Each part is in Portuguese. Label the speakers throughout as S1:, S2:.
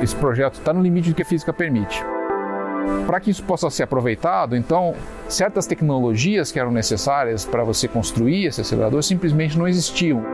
S1: Esse projeto está no limite do que a física permite. Para que isso possa ser aproveitado, então, certas tecnologias que eram necessárias para você construir esse acelerador simplesmente não existiam.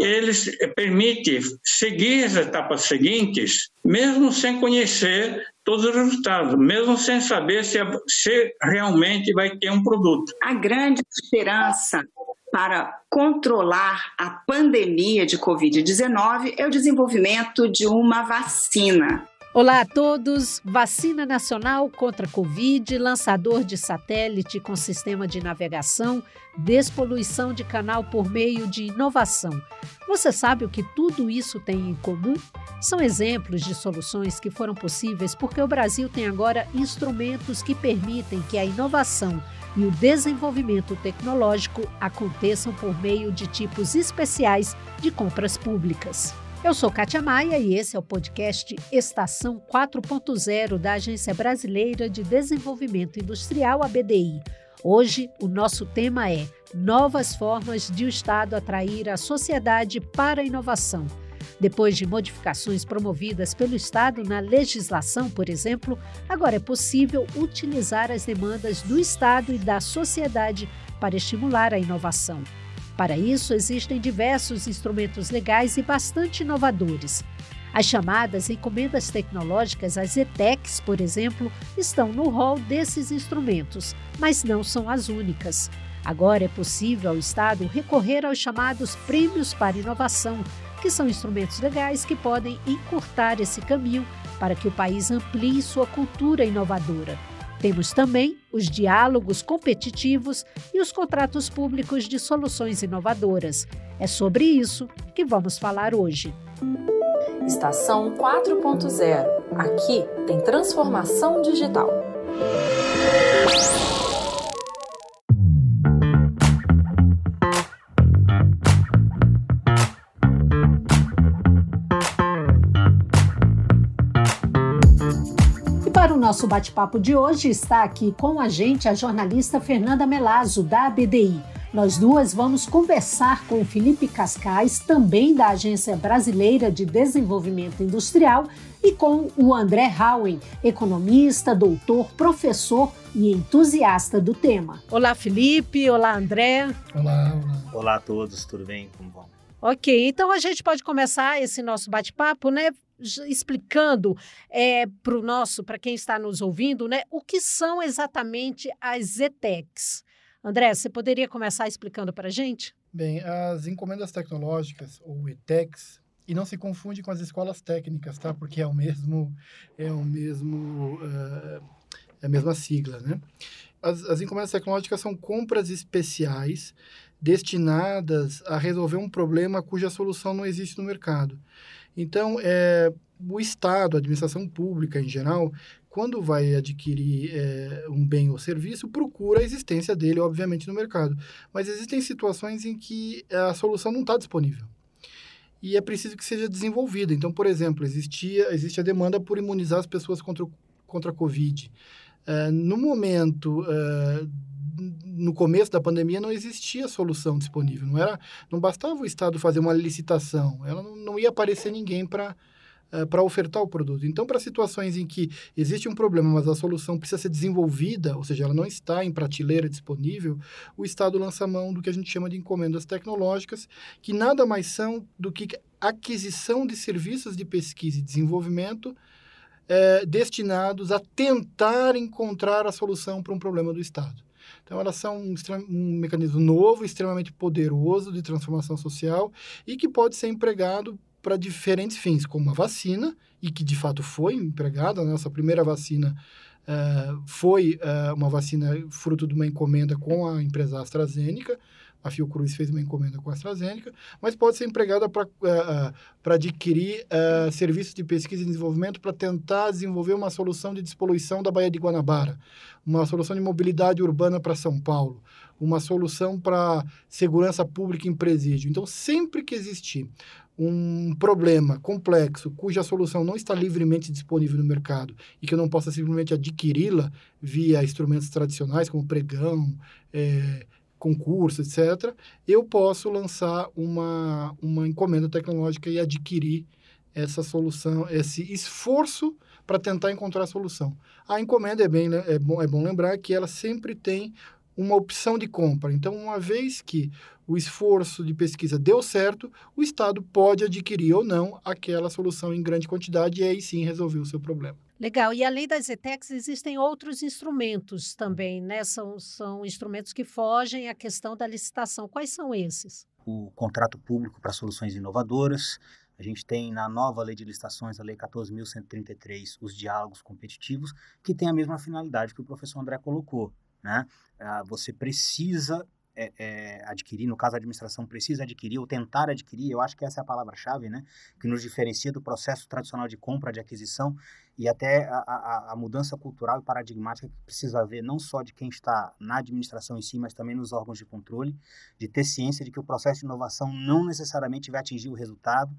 S2: Eles permitem seguir as etapas seguintes, mesmo sem conhecer todos os resultados, mesmo sem saber se, se realmente vai ter um produto.
S3: A grande esperança para controlar a pandemia de Covid-19 é o desenvolvimento de uma vacina.
S4: Olá a todos! Vacina nacional contra Covid, lançador de satélite com sistema de navegação, despoluição de canal por meio de inovação. Você sabe o que tudo isso tem em comum? São exemplos de soluções que foram possíveis porque o Brasil tem agora instrumentos que permitem que a inovação e o desenvolvimento tecnológico aconteçam por meio de tipos especiais de compras públicas. Eu sou Kátia Maia e esse é o podcast Estação 4.0 da Agência Brasileira de Desenvolvimento Industrial, ABDI. Hoje, o nosso tema é Novas formas de o Estado atrair a sociedade para a inovação. Depois de modificações promovidas pelo Estado na legislação, por exemplo, agora é possível utilizar as demandas do Estado e da sociedade para estimular a inovação. Para isso, existem diversos instrumentos legais e bastante inovadores. As chamadas encomendas tecnológicas, as ETECs, por exemplo, estão no rol desses instrumentos, mas não são as únicas. Agora é possível ao Estado recorrer aos chamados prêmios para inovação, que são instrumentos legais que podem encurtar esse caminho para que o país amplie sua cultura inovadora. Temos também os diálogos competitivos e os contratos públicos de soluções inovadoras. É sobre isso que vamos falar hoje.
S5: Estação 4.0. Aqui tem transformação digital.
S4: Nosso bate-papo de hoje está aqui com a gente a jornalista Fernanda Melazzo, da ABDI. Nós duas vamos conversar com o Felipe Cascais, também da Agência Brasileira de Desenvolvimento Industrial, e com o André Howen, economista, doutor, professor e entusiasta do tema. Olá, Felipe. Olá, André.
S6: Olá, olá.
S7: Olá a todos, tudo bem? Como vão?
S4: Ok, então a gente pode começar esse nosso bate-papo, né? Explicando é, para o nosso, para quem está nos ouvindo, né, o que são exatamente as ETECs. André, você poderia começar explicando para a gente?
S6: Bem, as encomendas tecnológicas, ou ETECs, e não se confunde com as escolas técnicas, tá? Porque é o mesmo, é o mesmo, uh, é a mesma sigla, né? As, as encomendas tecnológicas são compras especiais destinadas a resolver um problema cuja solução não existe no mercado. Então, é, o Estado, a administração pública em geral, quando vai adquirir é, um bem ou serviço, procura a existência dele, obviamente, no mercado. Mas existem situações em que a solução não está disponível. E é preciso que seja desenvolvida. Então, por exemplo, existia, existe a demanda por imunizar as pessoas contra, contra a Covid. É, no momento é, no começo da pandemia não existia solução disponível. Não era, não bastava o Estado fazer uma licitação. Ela não, não ia aparecer ninguém para uh, para ofertar o produto. Então, para situações em que existe um problema, mas a solução precisa ser desenvolvida, ou seja, ela não está em prateleira disponível, o Estado lança mão do que a gente chama de encomendas tecnológicas, que nada mais são do que aquisição de serviços de pesquisa e desenvolvimento eh, destinados a tentar encontrar a solução para um problema do Estado. Então, elas são um, um, mecanismo novo, extremamente poderoso de transformação social e que pode ser empregado para diferentes fins, como a vacina, e que de fato foi empregada. A nossa primeira vacina uh, foi uh, uma vacina fruto de uma encomenda com a empresa AstraZeneca a Fiocruz fez uma encomenda com a AstraZeneca, mas pode ser empregada para uh, uh, adquirir uh, serviços de pesquisa e desenvolvimento para tentar desenvolver uma solução de despoluição da Baía de Guanabara, uma solução de mobilidade urbana para São Paulo, uma solução para segurança pública em presídio. Então, sempre que existir um problema complexo cuja solução não está livremente disponível no mercado e que eu não possa simplesmente adquiri-la via instrumentos tradicionais como pregão, é, concurso, etc., eu posso lançar uma, uma encomenda tecnológica e adquirir essa solução, esse esforço para tentar encontrar a solução. A encomenda é bem é bom, é bom lembrar que ela sempre tem uma opção de compra. Então, uma vez que o esforço de pesquisa deu certo, o Estado pode adquirir ou não aquela solução em grande quantidade e aí sim resolver o seu problema.
S4: Legal. E além das ETECs, existem outros instrumentos também, né? São, são instrumentos que fogem à questão da licitação. Quais são esses?
S8: O contrato público para soluções inovadoras. A gente tem na nova lei de licitações, a lei 14.133, os diálogos competitivos, que tem a mesma finalidade que o professor André colocou. Né? Ah, você precisa é, é, adquirir, no caso a administração precisa adquirir ou tentar adquirir, eu acho que essa é a palavra-chave, né? Que nos diferencia do processo tradicional de compra, de aquisição e até a, a, a, mudança cultural e paradigmática que precisa haver não só de quem está na administração em si, mas também nos órgãos de controle, de ter ciência de que o processo de inovação não necessariamente vai atingir o resultado.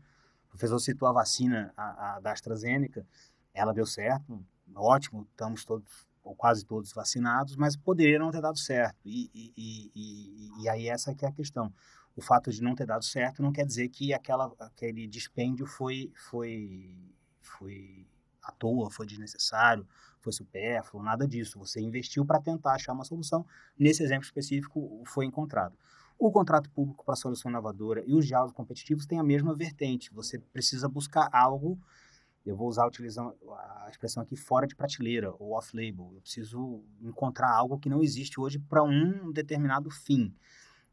S8: O professor citou a vacina a, a da AstraZeneca, ela deu certo, ótimo, estamos todos ou quase todos vacinados, mas poderia não ter dado certo. E, e, e, e, aí essa que é a questão. O fato de não ter dado certo não quer dizer que aquela, aquele dispêndio foi, foi, foi à toa, foi desnecessário, foi supérfluo, nada disso. Você investiu para tentar achar uma solução. Nesse exemplo específico, foi encontrado. O contrato público para solução inovadora e os diálogos competitivos têm a mesma vertente. Você precisa buscar algo eu vou usar utilizando a expressão aqui fora de prateleira ou off-label. Eu preciso encontrar algo que não existe hoje para um determinado fim.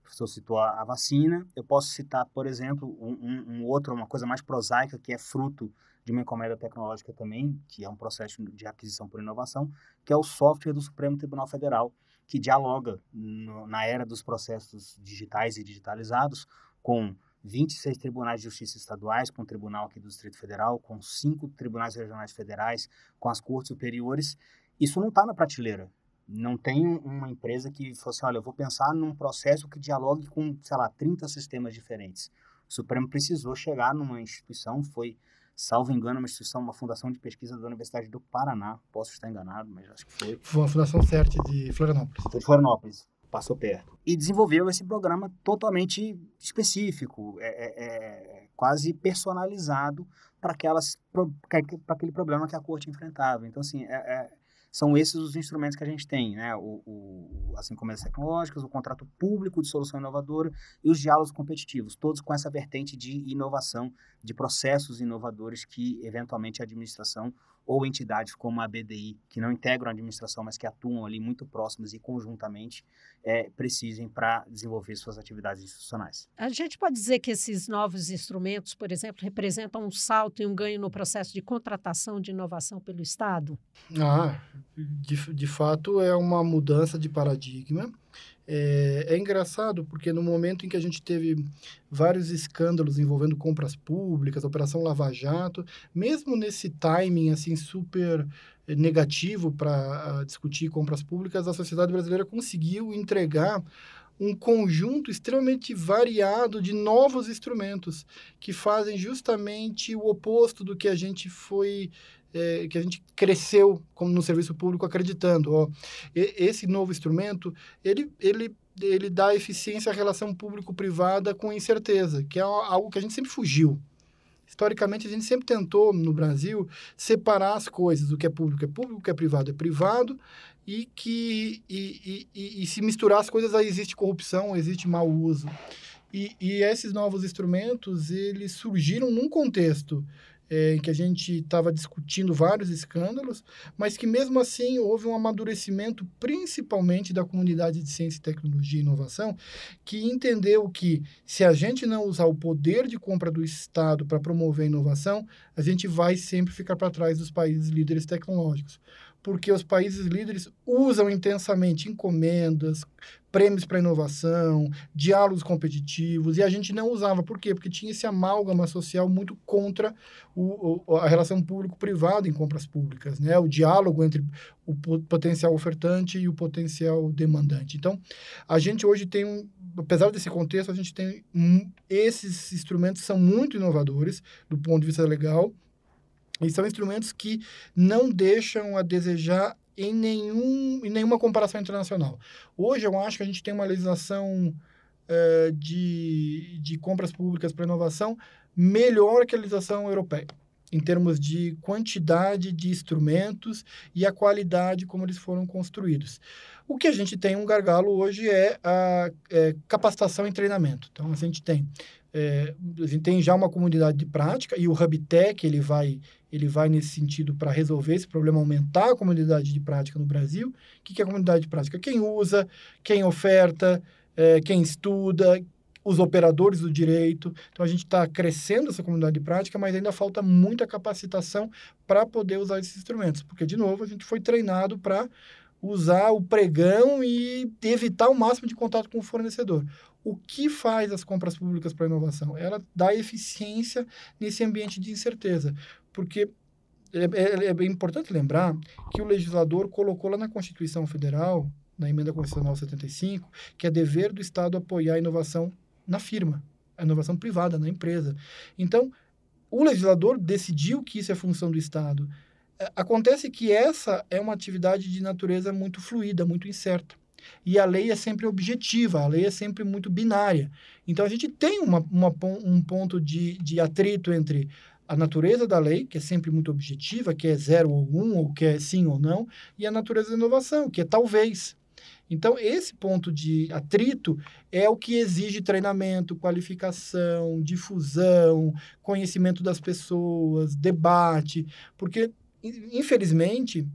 S8: O professor citou a, vacina, eu posso citar, por exemplo, um, um, outro, uma coisa mais prosaica, que é fruto de uma encomenda tecnológica também, que é um processo de aquisição por inovação, que é o software do Supremo Tribunal Federal, que dialoga no, na era dos processos digitais e digitalizados com 26 tribunais de justiça estaduais, com o tribunal aqui do Distrito Federal, com cinco tribunais regionais federais, com as cortes superiores. Isso não está na prateleira. Não tem uma empresa que fosse, olha, eu vou pensar num processo que dialogue com, sei lá, 30 sistemas diferentes. O Supremo precisou chegar numa instituição, foi, salvo engano, uma instituição, uma fundação de pesquisa da Universidade do Paraná, posso estar enganado, mas acho que foi.
S6: Foi a Fundação CERT de Florianópolis.
S8: Foi de Florianópolis passou perto. E desenvolveu esse programa totalmente específico, é, é, é quase personalizado para aquele problema que a corte enfrentava. Então, assim, é, é, são esses os instrumentos que a gente tem, né? O, o, as encomendas tecnológicas, o contrato público de solução inovadora e os diálogos competitivos, todos com essa vertente de inovação, de processos inovadores que, eventualmente, a administração ou entidades como a BDI, que não integram a administração, mas que atuam ali muito próximas e conjuntamente, é, precisem para desenvolver suas atividades institucionais.
S4: A gente pode dizer que esses novos instrumentos, por exemplo, representam um salto e um ganho no processo de contratação de inovação pelo Estado?
S6: Ah, de, de fato é uma mudança de paradigma é, é, engraçado porque no momento em que a gente teve vários escândalos envolvendo compras públicas, Operação Lava Jato, mesmo nesse timing assim super negativo para discutir compras públicas, a sociedade brasileira conseguiu entregar um conjunto extremamente variado de novos instrumentos que fazem justamente o oposto do que a gente foi é, que a gente cresceu como no serviço público acreditando. Ó, esse novo instrumento, ele, ele, ele dá eficiência à relação público-privada com incerteza, que é algo que a gente sempre fugiu. Historicamente, a gente sempre tentou, no Brasil, separar as coisas. O que é público é público, o que é privado é privado, e que e, e, e se misturar as coisas, aí existe corrupção, existe mau uso. E, e esses novos instrumentos, eles surgiram num contexto é, em que a gente estava discutindo vários escândalos, mas que mesmo assim houve um amadurecimento, principalmente da comunidade de ciência, tecnologia e inovação, que entendeu que se a gente não usar o poder de compra do Estado para promover a inovação, a gente vai sempre ficar para trás dos países líderes tecnológicos porque os países líderes usam intensamente encomendas, prêmios para inovação, diálogos competitivos, e a gente não usava. Por quê? Porque tinha esse amálgama social muito contra o, o, a relação público-privada em compras públicas, né? o diálogo entre o potencial ofertante e o potencial demandante. Então, a gente hoje tem, um, apesar desse contexto, a gente tem um, esses instrumentos são muito inovadores do ponto de vista legal, e são instrumentos que não deixam a desejar em, nenhum, em nenhuma comparação internacional. Hoje, eu acho que a gente tem uma legislação uh, de, de compras públicas para inovação melhor que a legislação europeia em termos de quantidade de instrumentos e a qualidade como eles foram construídos. O que a gente tem um gargalo hoje é a é, capacitação e treinamento. Então, a gente tem é, a gente tem já uma comunidade de prática e o HubTech ele vai ele vai nesse sentido para resolver esse problema, aumentar a comunidade de prática no Brasil. O que, que é a comunidade de prática? Quem usa, quem oferta, é, quem estuda, os operadores do direito. Então, a gente está crescendo essa comunidade de prática, mas ainda falta muita capacitação para poder usar esses instrumentos. Porque, de novo, a gente foi treinado para usar o pregão e evitar o máximo de contato com o fornecedor. O que faz as compras públicas para inovação? Ela dá eficiência nesse ambiente de incerteza, porque é, é, é importante lembrar que o legislador colocou lá na Constituição Federal, na emenda constitucional 75, que é dever do Estado apoiar a inovação na firma, a inovação privada, na empresa. Então, o legislador decidiu que isso é função do Estado. É, acontece que essa é uma atividade de natureza muito fluida, muito incerta. E a lei é sempre objetiva, a lei é sempre muito binária. Então, a gente tem uma, uma, um ponto de, de atrito entre a natureza da lei, que é sempre muito objetiva, que é zero ou um, ou que é sim ou não, e a natureza da inovação, que é talvez. Então, esse ponto de atrito é o que exige treinamento, qualificação, difusão, conhecimento das pessoas, debate, porque, infelizmente,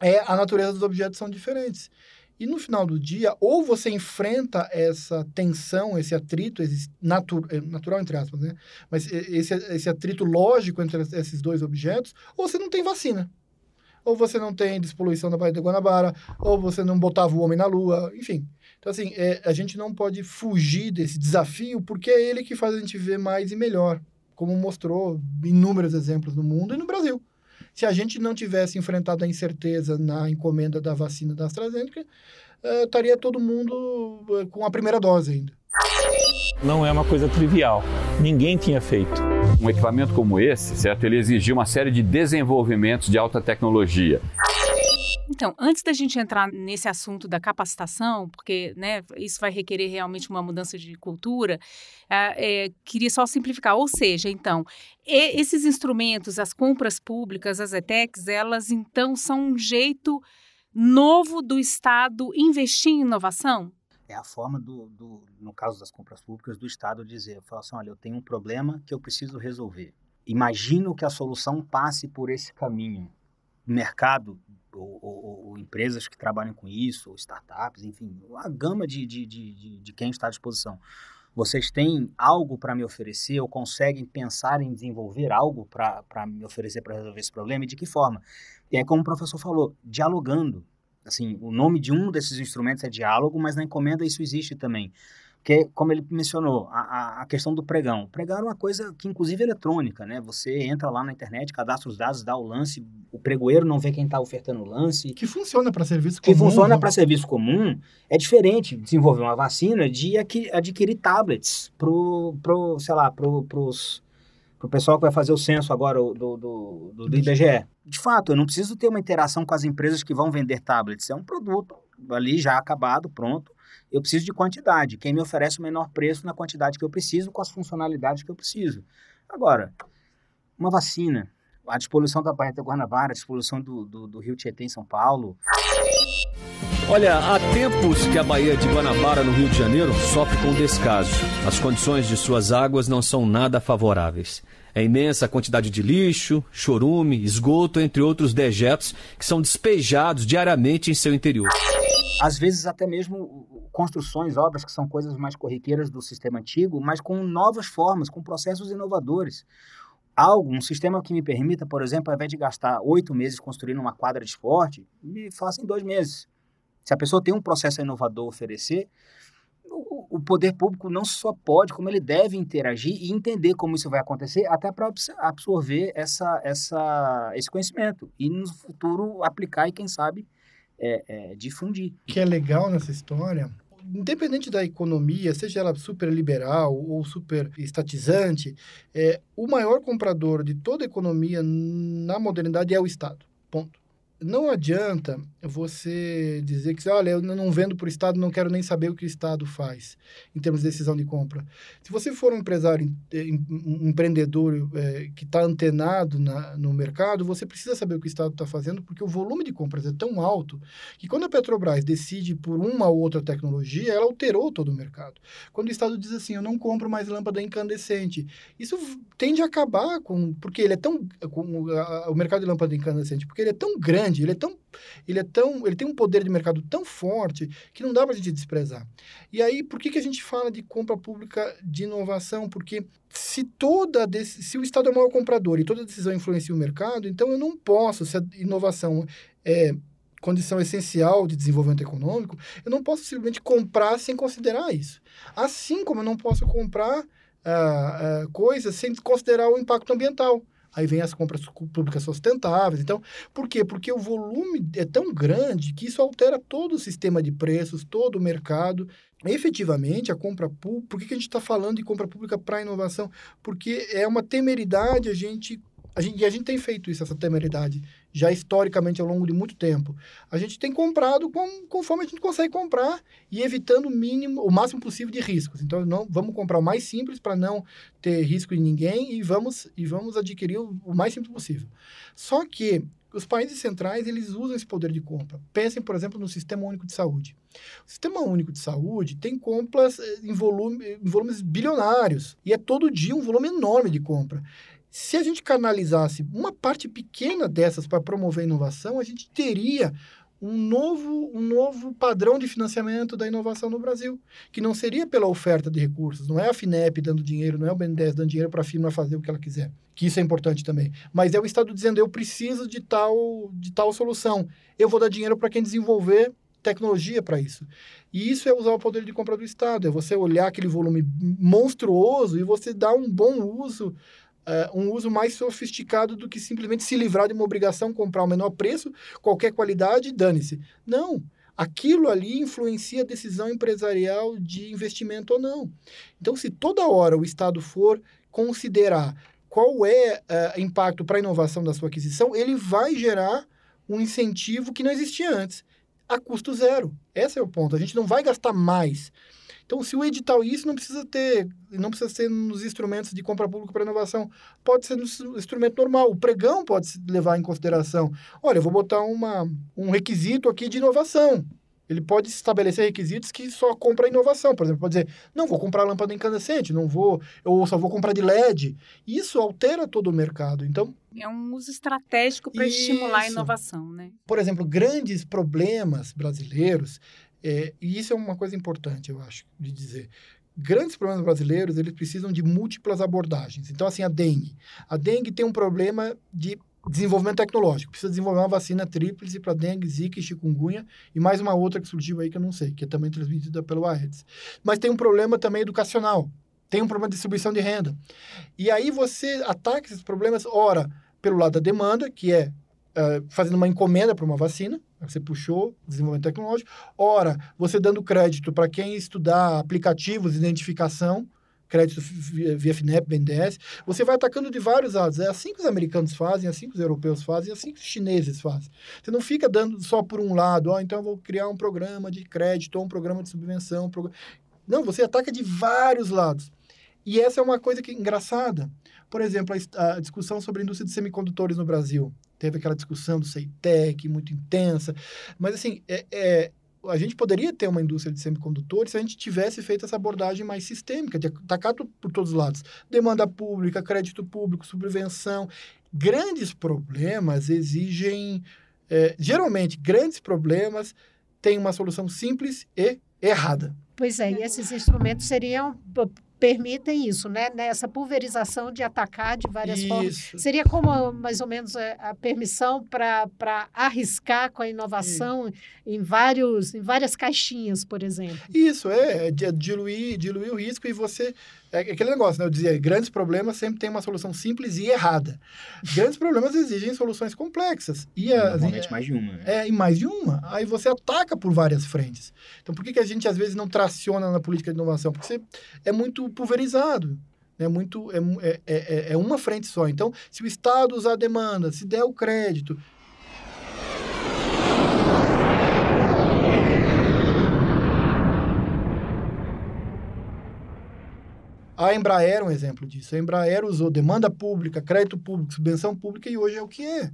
S6: é, a natureza dos objetos são diferentes. E no final do dia, ou você enfrenta essa tensão, esse atrito esse natu é, natural, entre aspas, né? Mas esse, esse atrito lógico entre esses dois objetos, ou você não tem vacina ou você não tem despoluição da Baía de Guanabara, ou você não botava o homem na lua, enfim. Então, assim, é, a gente não pode fugir desse desafio, porque é ele que faz a gente ver mais e melhor, como mostrou inúmeros exemplos no mundo e no Brasil. Se a gente não tivesse enfrentado a incerteza na encomenda da vacina da AstraZeneca, uh, estaria todo mundo uh, com a primeira dose ainda.
S9: Não é uma coisa trivial. Ninguém tinha feito.
S1: Um equipamento como esse, certo? Ele exigiu uma série de desenvolvimentos de alta tecnologia.
S10: Então, antes da gente entrar nesse assunto da capacitação, porque né, isso vai requerer realmente uma mudança de cultura, é, é, queria só simplificar. Ou seja, então, esses instrumentos, as compras públicas, as ETECs, elas então são um jeito novo do Estado investir em inovação?
S8: é a forma do, do, no caso das compras públicas, do Estado dizer, falar assim, olha, eu tenho um problema que eu preciso resolver. Imagino que a solução passe por esse caminho. Mercado, ou, ou, ou empresas que trabalham com isso, ou startups, enfim, a gama de, de, de, de quem está à disposição. Vocês têm algo para me oferecer ou conseguem pensar em desenvolver algo para me oferecer para resolver esse problema e de que forma? E aí, como o professor falou, dialogando, Assim, o nome de um desses instrumentos é diálogo, mas na encomenda isso existe também. Porque, como ele mencionou, a, a questão do pregão. O pregão é uma coisa que, inclusive, é eletrônica, né? Você entra lá na internet, cadastra os dados, dá o lance, o pregoeiro não vê quem está ofertando o lance.
S6: Que funciona para serviço comum.
S8: Que funciona para serviço comum. É diferente desenvolver uma vacina de adquirir tablets pro, pro sei lá, pro, pros para o pessoal que vai fazer o censo agora do, do, do, do IBGE. De fato, eu não preciso ter uma interação com as empresas que vão vender tablets. É um produto ali já acabado, pronto. Eu preciso de quantidade. Quem me oferece o menor preço na quantidade que eu preciso, com as funcionalidades que eu preciso. Agora, uma vacina, a despoluição da Baía de Guanabara, a despoluição do, do, do Rio Tietê em São Paulo.
S9: Olha, há tempos que a Baía de Guanabara, no Rio de Janeiro, sofre com descaso. As condições de suas águas não são nada favoráveis. É imensa quantidade de lixo, chorume, esgoto, entre outros dejetos que são despejados diariamente em seu interior.
S8: Às vezes até mesmo construções, obras que são coisas mais corriqueiras do sistema antigo, mas com novas formas, com processos inovadores. Algo, um sistema que me permita, por exemplo, ao invés de gastar oito meses construindo uma quadra de esporte, me faça em dois meses. Se a pessoa tem um processo inovador a oferecer, o, poder público não só pode, como ele deve interagir e entender como isso vai acontecer, até para absorver essa, essa, esse conhecimento e no futuro aplicar e, quem sabe, é, é, difundir.
S6: O que é legal nessa história independente da economia, seja ela super liberal ou super estatizante, é, o maior comprador de toda economia na modernidade é o Estado. Ponto. Não adianta você dizer que, olha, eu não vendo para o Estado, não quero nem saber o que o Estado faz em termos de decisão de compra. Se você for um empresário, um empreendedor é, que está antenado na, no mercado, você precisa saber o que o Estado está fazendo, porque o volume de compras é tão alto que quando a Petrobras decide por uma ou outra tecnologia, ela alterou todo o mercado. Quando o Estado diz assim, eu não compro mais lâmpada incandescente, isso tende a acabar com, porque ele é tão, com a, o mercado de lâmpada incandescente, porque ele é tão grande, ele é tão, ele é tão, ele tem um poder de mercado tão forte que não dá para a gente desprezar. E aí, por que, que a gente fala de compra pública de inovação? Porque se toda se o Estado é o maior comprador e toda decisão influencia o mercado, então eu não posso, se a inovação é condição essencial de desenvolvimento econômico, eu não posso simplesmente comprar sem considerar isso. Assim como eu não posso comprar ah, ah, coisas sem considerar o impacto ambiental. Aí vem as compras públicas sustentáveis. Então, por quê? Porque o volume é tão grande que isso altera todo o sistema de preços, todo o mercado. Efetivamente, a compra pública. Por que, que a gente está falando de compra pública para inovação? Porque é uma temeridade a gente a gente, e a gente tem feito isso, essa temeridade, já historicamente ao longo de muito tempo. A gente tem comprado com, conforme a gente consegue comprar e evitando o mínimo, o máximo possível de riscos. Então, não, vamos comprar o mais simples para não ter risco de ninguém e vamos, e vamos adquirir o, o mais simples possível. Só que os países centrais, eles usam esse poder de compra. Pensem, por exemplo, no Sistema Único de Saúde. O Sistema Único de Saúde tem compras eh, em, volume, em volumes bilionários. E é todo dia um volume enorme de compra. Se a gente canalizasse uma parte pequena dessas para promover a inovação, a gente teria um novo, um novo padrão de financiamento da inovação no Brasil, que não seria pela oferta de recursos, não é a FINEP dando dinheiro, não é o BNDES dando dinheiro para a firma fazer o que ela quiser, que isso é importante também, mas é o Estado dizendo, eu preciso de tal, de tal solução, eu vou dar dinheiro para quem desenvolver tecnologia para isso. E isso é usar o poder de compra do Estado, é você olhar aquele volume monstruoso e você dar um bom uso uh, um uso mais sofisticado do que simplesmente se livrar de uma obrigação, comprar o menor preço, qualquer qualidade, dane-se. Não. Aquilo ali influencia a decisão empresarial de investimento ou não. Então, se toda hora o Estado for considerar qual é o uh, impacto para a inovação da sua aquisição, ele vai gerar um incentivo que não existia antes, a custo zero. Esse é o ponto. A gente não vai gastar mais. Então, se o edital, isso não precisa ter, não precisa ser nos instrumentos de compra pública para inovação, pode ser no instrumento normal. O pregão pode se levar em consideração. Olha, eu vou botar uma, um requisito aqui de inovação. Ele pode estabelecer requisitos que só compra inovação. Por exemplo, pode dizer, não vou comprar lâmpada incandescente, não vou, ou só vou comprar de LED. Isso altera todo o mercado. Então,
S10: é um uso estratégico para estimular a inovação, né?
S6: Por exemplo, grandes problemas brasileiros é, e isso é uma coisa importante, eu acho, de dizer. Grandes problemas brasileiros, eles precisam de múltiplas abordagens. Então, assim, a dengue. A dengue tem um problema de desenvolvimento tecnológico. Precisa desenvolver uma vacina tríplice para dengue, zika e chikungunya e mais uma outra que surgiu aí que eu não sei, que é também transmitida pelo Aedes. Mas tem um problema também educacional. Tem um problema de distribuição de renda. E aí você ataca esses problemas, ora, pelo lado da demanda, que é uh, fazendo uma encomenda para uma vacina, você puxou desenvolvimento tecnológico. Ora, você dando crédito para quem estudar aplicativos de identificação, crédito via FINEP, BNDES, você vai atacando de vários lados. É assim que os americanos fazem, é assim que os europeus fazem, é assim que os chineses fazem. Você não fica dando só por um lado, oh, então eu vou criar um programa de crédito ou um programa de subvenção. Um. Não, você ataca de vários lados. E essa é uma coisa que engraçada. Por exemplo, a, a discussão sobre a indústria de semicondutores no Brasil teve aquela discussão do CEITEC muito intensa. Mas, assim, é, é, a gente poderia ter uma indústria de semicondutores se a gente tivesse feito essa abordagem mais sistêmica, de atacar por todos os lados. Demanda pública, crédito público, subvenção. Grandes problemas exigem... É, geralmente, grandes problemas têm uma solução simples e errada.
S4: Pois é, e esses instrumentos seriam permitem isso, né? Nessa pulverização de atacar de várias isso. formas. Seria como mais ou menos a, a permissão para arriscar com a inovação em, vários, em várias caixinhas, por exemplo.
S6: Isso, é, é diluir, diluir o risco e você é aquele negócio, né? Eu dizia, grandes problemas sempre tem uma solução simples e errada. Grandes problemas exigem soluções complexas.
S8: E Normalmente mais de uma. Né?
S6: É, e mais de uma. Aí você ataca por várias frentes. Então, por que, que a gente, às vezes, não traciona na política de inovação? Porque você é muito pulverizado. É, muito, é, é, é uma frente só. Então, se o Estado usar a demanda, se der o crédito, A Embraer é um exemplo disso. A Embraer usou demanda pública, crédito público, subvenção pública e hoje é o que é.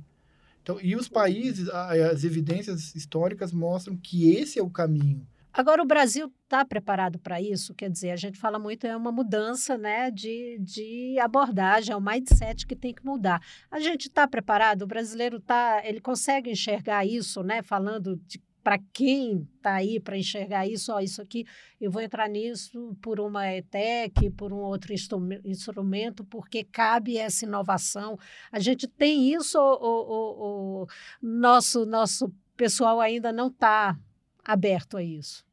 S6: Então, e os países, as evidências históricas mostram que esse é o caminho.
S4: Agora, o Brasil está preparado para isso? Quer dizer, a gente fala muito, é uma mudança né, de, de abordagem, é o mindset que tem que mudar. A gente está preparado? O brasileiro está, ele consegue enxergar isso, né? Falando de para quem está aí para enxergar isso, ó, isso aqui, eu vou entrar nisso por uma ETEC, por um outro instrumento, porque cabe essa inovação. A gente tem isso, o, o nosso, nosso pessoal ainda não está aberto a isso?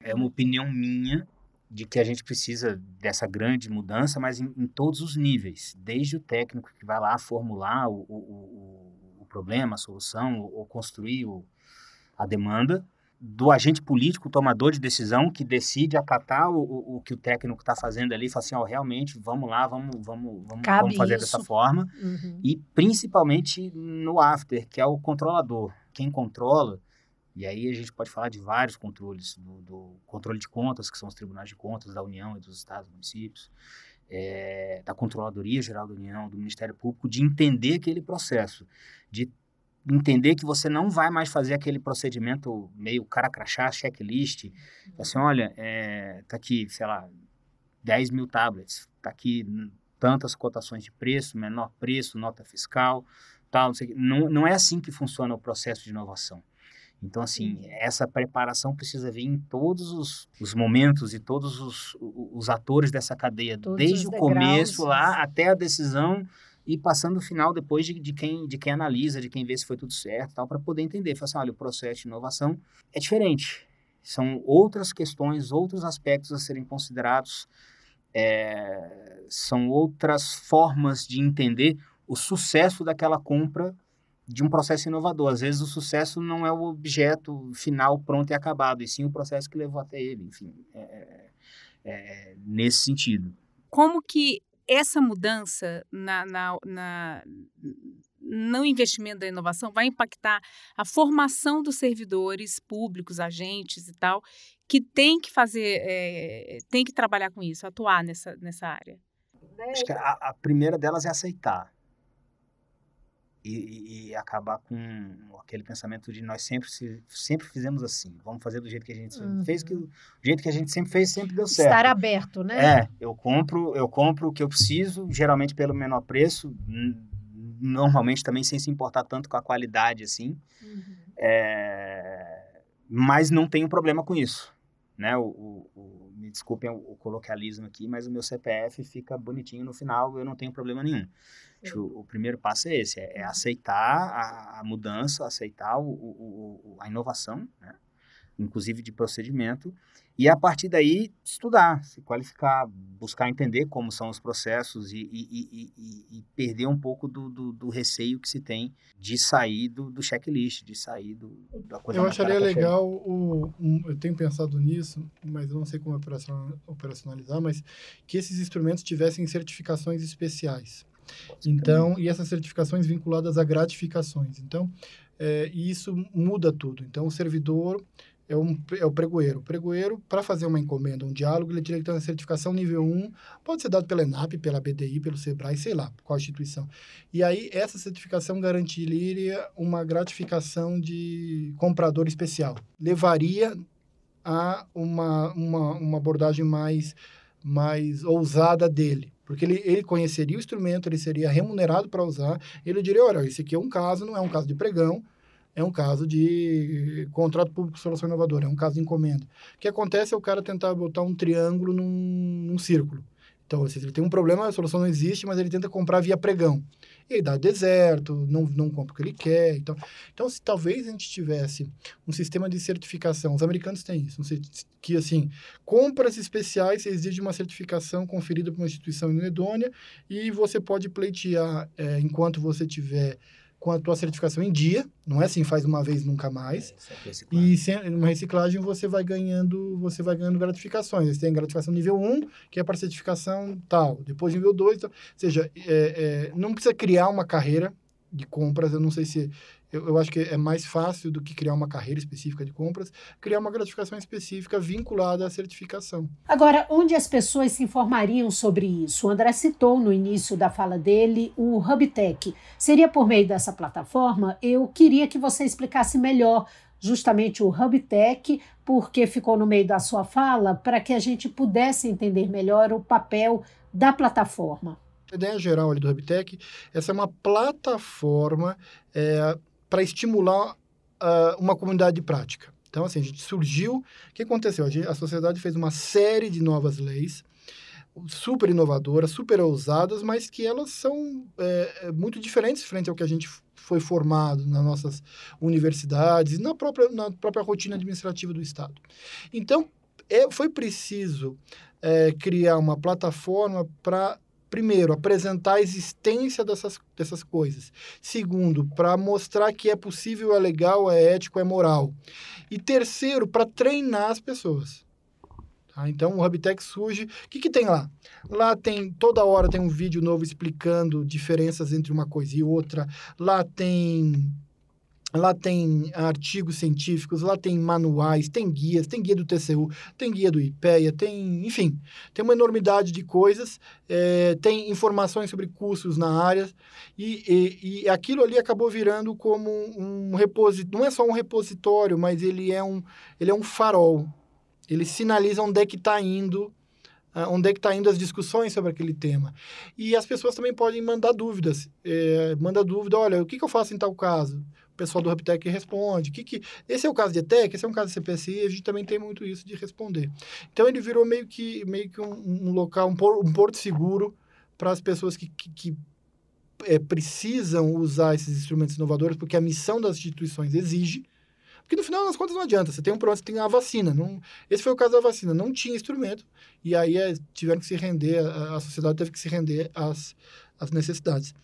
S8: É uma opinião minha de que a gente precisa dessa grande mudança, mas em, em todos os níveis, desde o técnico que vai lá formular o, o, o, o problema, a solução, ou, construir a demanda, do agente político, tomador de decisão, que decide acatar o, o, o que o técnico está fazendo ali, e fala assim, ó, realmente, vamos lá, vamos, vamos, vamos, vamos fazer isso. dessa forma. Uhum. E principalmente no after, que é o controlador. Quem controla e aí a gente pode falar de vários controles, do, do, controle de contas, que são os tribunais de contas da União e dos estados e municípios, é, da Controladoria Geral da União, do Ministério Público, de entender aquele processo, de entender que você não vai mais fazer aquele procedimento meio cara crachá, checklist, assim, olha, é, tá aqui, sei lá, 10 mil tablets, tá aqui tantas cotações de preço, menor preço, nota fiscal, tal, não, sei, não, não é assim que funciona o processo de inovação. Então, assim, essa preparação precisa vir em todos os, os momentos e todos os, os atores dessa cadeia, todos desde o começo lá até a decisão e passando o final depois de, de, quem, de quem analisa, de quem vê se foi tudo certo tal, para poder entender. Falar assim, olha, o processo de inovação é diferente. São outras questões, outros aspectos a serem considerados, é, são outras formas de entender o sucesso daquela compra de um processo inovador. Às vezes o sucesso não é o objeto final pronto e acabado, e sim o processo que levou até ele, enfim, é, é, é nesse sentido.
S10: Como que essa mudança na, na, na, no investimento da inovação vai impactar a formação dos servidores públicos, agentes e tal, que tem que fazer, é, tem que trabalhar com isso, atuar nessa, nessa área?
S8: Acho que a, a primeira delas é aceitar e, e, acabar com aquele pensamento de nós sempre sempre fizemos assim, vamos fazer do jeito que a gente uhum. fez, que o jeito que a gente sempre fez sempre deu certo.
S4: Estar aberto, né?
S8: É, eu compro, eu compro o que eu preciso, geralmente pelo menor preço, normalmente também sem se importar tanto com a qualidade assim, uhum. é, mas não tenho problema com isso, né? O, o, o me desculpem o, o coloquialismo aqui, mas o meu CPF fica bonitinho no final, eu não tenho problema nenhum. Acho o, o, primeiro passo é esse, é, é aceitar a, a, mudança, aceitar o, o, a inovação, né? inclusive de procedimento, e a partir daí estudar, se qualificar, buscar entender como são os processos e, e, e, e perder um pouco do, do, do, receio que se tem de sair do, do checklist, de sair do, da coisa
S6: Eu acharia legal, o, um, eu tenho pensado nisso, mas eu não sei como operacionalizar, mas que esses instrumentos tivessem certificações especiais. Então, e essas certificações vinculadas a gratificações. Então, é, isso muda tudo. Então, o servidor é, um, é o pregoeiro. O pregoeiro, para fazer uma encomenda, um diálogo, ele teria que ter uma certificação nível 1, pode ser dado pela ENAP, pela BDI, pelo SEBRAE, sei lá, qual instituição. E aí, essa certificação garantiria uma gratificação de comprador especial. Levaria a uma, uma, uma abordagem mais, mais ousada dele. Porque ele, ele conheceria o instrumento, ele seria remunerado para usar, ele diria, olha, esse aqui é um caso, não é um caso de pregão, é um caso de contrato público de solução inovadora, é um caso de encomenda. O que acontece é o cara tentar botar um triângulo num, num círculo. Então, ou seja, ele tem um problema, a solução não existe, mas ele tenta comprar via pregão. E aí dá deserto, não, não compra o que ele quer. Então, então se talvez a gente tivesse um sistema de certificação, os americanos têm isso, que assim, compras especiais exige uma certificação conferida por uma instituição idônea e você pode pleitear é, enquanto você tiver com a tua certificação em dia, não é assim, faz uma vez nunca mais. É, e sem, uma reciclagem você vai ganhando, você vai ganhando gratificações. Você tem gratificação nível 1, que é para certificação tal, depois nível 2, tal. ou seja, é, é, não precisa criar uma carreira de compras, eu não sei se. Eu, eu, acho que é mais fácil do que criar uma carreira específica de compras, criar uma gratificação específica vinculada à certificação.
S4: Agora, onde as pessoas se informariam sobre isso? O André citou no início da fala dele o HubTech. Seria por meio dessa plataforma? Eu queria que você explicasse melhor justamente o HubTech, porque ficou no meio da sua fala, para que a gente pudesse entender melhor o papel da plataforma.
S6: A ideia geral ali do HubTech, essa é uma plataforma é, para estimular uh, uma comunidade de prática. Então, assim, a gente surgiu. O que aconteceu? A, gente, a sociedade fez uma série de novas leis super inovadoras, super ousadas, mas que elas são é, muito diferentes frente ao que a gente foi formado nas nossas universidades na própria, na própria rotina administrativa do Estado. Então, é, foi preciso é, criar uma plataforma para primeiro, apresentar a existência dessas, dessas coisas. Segundo, para mostrar que é possível, é legal, é ético, é moral. E terceiro, para treinar as pessoas. Tá? Então, o Hubtech surge... O que, que tem lá? Lá tem, toda hora tem um vídeo novo explicando diferenças entre uma coisa e outra. Lá tem Lá tem artigos científicos, lá tem manuais, tem guias, tem guia do TCU, tem guia do IPEA, tem, enfim, tem uma enormidade de coisas, é, tem informações sobre cursos na área, e, e, e, aquilo ali acabou virando como um repositório, não é só um repositório, mas ele é um, ele é um farol, ele sinaliza onde é que está indo Uh, onde é que está indo as discussões sobre aquele tema. E as pessoas também podem mandar dúvidas. É, manda dúvida, olha, o que, que eu faço em tal caso? O pessoal do Hubtech responde. Que que, esse é o caso de ETEC, esse é um caso de CPSI, a gente também tem muito isso de responder. Então, ele virou meio que, meio que um, um local, um, por, um porto seguro para as pessoas que, que, que é, precisam usar esses instrumentos inovadores, porque a missão das instituições exige. Porque no final das contas não adianta. Você tem um problema, você tem a vacina. Não, esse foi o caso da vacina. Não tinha instrumento. E aí é, tiveram que se render, a, a, sociedade teve que se render às, às necessidades.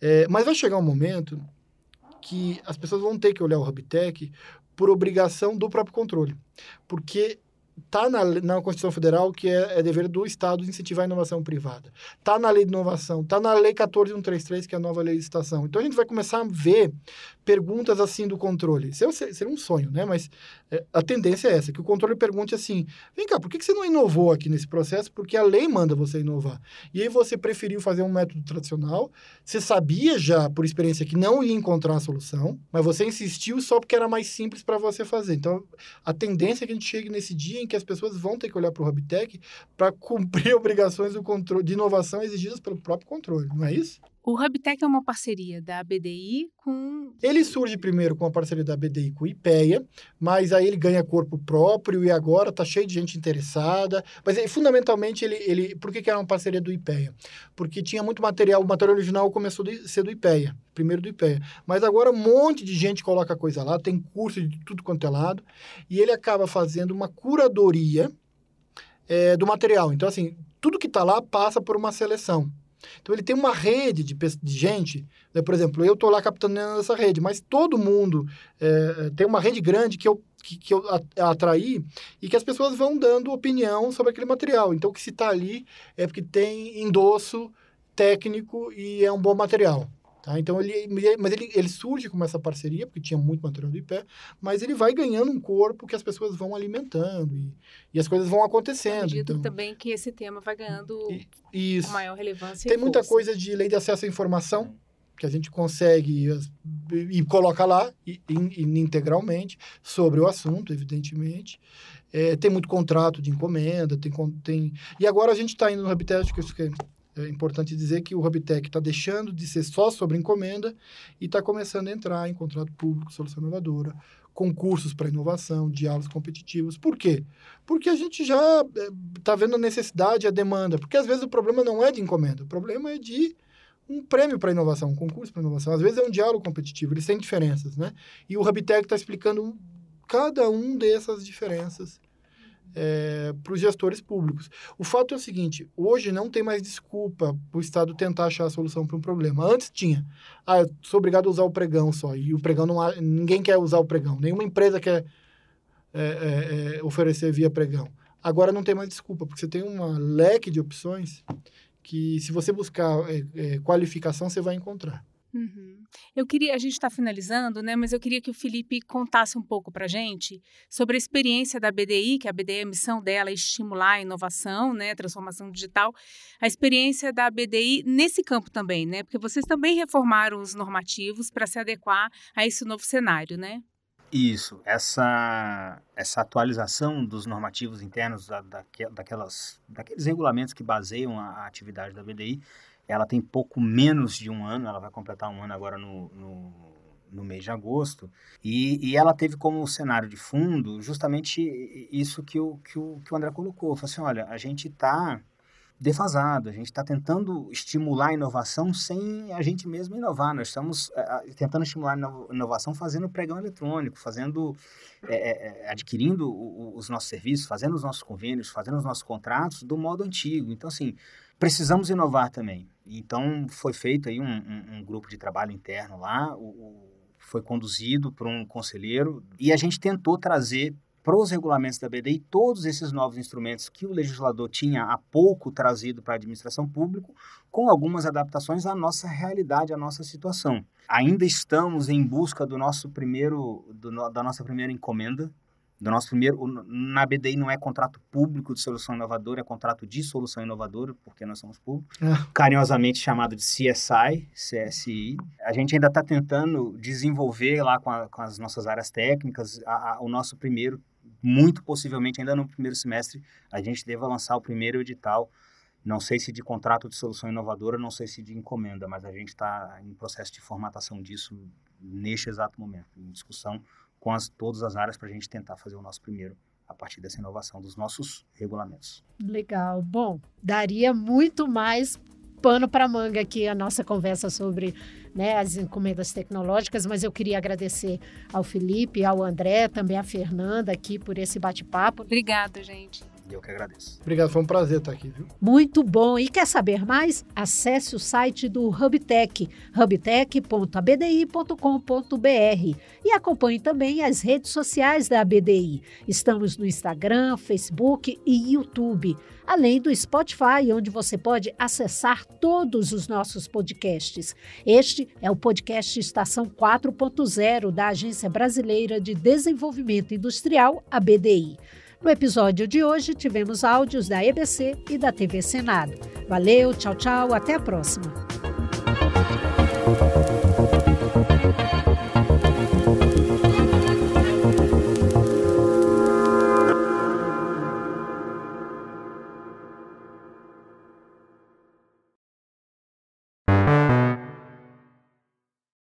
S6: É, mas vai chegar um momento que as pessoas vão ter que olhar o HubTech por obrigação do próprio controle. Porque está na, na Constituição Federal que é, é, dever do Estado incentivar a inovação privada. Está na Lei de Inovação, está na Lei 14133, que é a nova lei de licitação. Então, a gente vai começar a ver perguntas assim do controle. Seria um sonho, né? Mas é, a tendência é essa, que o controle pergunte assim, vem cá, por que, você não inovou aqui nesse processo? Porque a lei manda você inovar. E aí você preferiu fazer um método tradicional, você sabia já, por experiência, que não ia encontrar a solução, mas você insistiu só porque era mais simples para você fazer. Então, a tendência é que a gente chegue nesse dia em que as pessoas vão ter que olhar para o Hubtech para cumprir obrigações do controle, de inovação exigidas pelo próprio controle, não é isso?
S10: O Hubtech é uma parceria da ABDI com.
S6: Ele surge primeiro com a parceria da ABDI com o IPEA, mas aí ele ganha corpo próprio e agora está cheio de gente interessada. Mas fundamentalmente ele. ele por que, que era uma parceria do IPEA? Porque tinha muito material, o material original começou a ser do IPEA, primeiro do IPEA. Mas agora um monte de gente coloca coisa lá, tem curso de tudo quanto é lado, e ele acaba fazendo uma curadoria é, do material. Então, assim, tudo que está lá passa por uma seleção. Então ele tem uma rede de, de gente, né? por exemplo, eu estou lá capitaneando essa rede, mas todo mundo é, tem uma rede grande que eu, que, que eu atraí e que as pessoas vão dando opinião sobre aquele material. Então o que se está ali é porque tem endosso técnico e é um bom material. Tá? Então, ele, mas ele, ele surge com essa parceria, porque tinha muito material do IPE, mas ele vai ganhando um corpo que as pessoas vão alimentando e, e as coisas vão acontecndo. À
S10: então, também que esse tema vai ganhando e, isso. maior relevância
S6: Tem muita coisa de lei de acesso à informação, que a gente consegue e, e coloca lá e, e, integralmente sobre o assunto, evidentemente. É, tem muito contrato de encomenda, tem, tem... E agora a gente está indo no Habitat, que é importante dizer que o Hubtech está deixando de ser só sobre encomenda e está começando a entrar em contrato público, solução inovadora, concursos para inovação, diálogos competitivos. Por quê? Porque a gente já está é, vendo a necessidade, a demanda. Porque às vezes o problema não é de encomenda, o problema é de um prêmio para inovação, um concurso para inovação. Às vezes é um diálogo competitivo, eles têm diferenças, né? E o Hubtech está explicando cada um dessas diferenças é, para os gestores públicos. O fato é o seguinte: hoje não tem mais desculpa para o Estado tentar achar a solução para um problema. Antes tinha. Ah, eu sou obrigado a usar o pregão só. E o pregão não há, ninguém quer usar o pregão. Nenhuma empresa quer é, é, é oferecer via pregão. Agora não tem mais desculpa, porque você tem um leque de opções que, se você buscar é, é, qualificação, você vai encontrar.
S10: Uhum. Eu queria, a gente está finalizando, né? Mas eu queria que o Felipe contasse um pouco para gente sobre a experiência da BDI, que a BDI, a missão dela é estimular a inovação, né? Transformação digital, a experiência da BDI nesse campo também, né? Porque vocês também reformaram os normativos para se adequar a esse novo cenário, né?
S8: Isso, essa, essa atualização dos normativos internos da, daquelas, daqueles regulamentos que baseiam a, a atividade da BDI ela tem pouco menos de um ano, ela vai completar um ano agora no, no, no mês de agosto, e, e, ela teve como cenário de fundo justamente isso que o, que o, que o André colocou. Falou assim, olha, a gente está defasado, a gente está tentando estimular a inovação sem a gente mesmo inovar. Nós estamos é, tentando estimular a inovação fazendo pregão eletrônico, fazendo, é, é, adquirindo os nossos serviços, fazendo os nossos convênios, fazendo os nossos contratos do modo antigo. Então, assim, precisamos inovar também. Então, foi feito aí um, um, um grupo de trabalho interno lá, o, o, foi conduzido por um conselheiro, e a gente tentou trazer para os regulamentos da BDI todos esses novos instrumentos que o legislador tinha há pouco trazido para a administração pública, com algumas adaptações à nossa realidade, à nossa situação. Ainda estamos em busca do nosso primeiro, do, da nossa primeira encomenda, do nosso primeiro, na BDI não é contrato público de solução inovadora, é contrato de solução inovadora, porque nós somos públicos, é. carinhosamente chamado de CSI, CSI. A gente ainda está tentando desenvolver lá com, a, com, as nossas áreas técnicas a, a, o nosso primeiro, muito possivelmente ainda no primeiro semestre, a gente deva lançar o primeiro edital, não sei se de contrato de solução inovadora, não sei se de encomenda, mas a gente está em processo de formatação disso neste exato momento, em discussão com as, todas as áreas para a gente tentar fazer o nosso primeiro a partir dessa inovação dos nossos regulamentos.
S4: Legal. Bom, daria muito mais pano para manga aqui a nossa conversa sobre né, as encomendas tecnológicas, mas eu queria agradecer ao Felipe, ao André, também à Fernanda aqui por esse bate-papo.
S10: Obrigada, gente.
S8: Eu que agradeço.
S6: Obrigado, foi um prazer estar aqui, viu?
S4: Muito bom. E quer saber mais? Acesse o site do Hubtech, hubtech.abdi.com.br e acompanhe também as redes sociais da ABDI. Estamos no Instagram, Facebook e YouTube, além do Spotify, onde você pode acessar todos os nossos podcasts. Este é o podcast Estação 4.0 da Agência Brasileira de Desenvolvimento Industrial, ABDI. No episódio de hoje, tivemos áudios da EBC e da TV Senado. Valeu, tchau, tchau, até a próxima.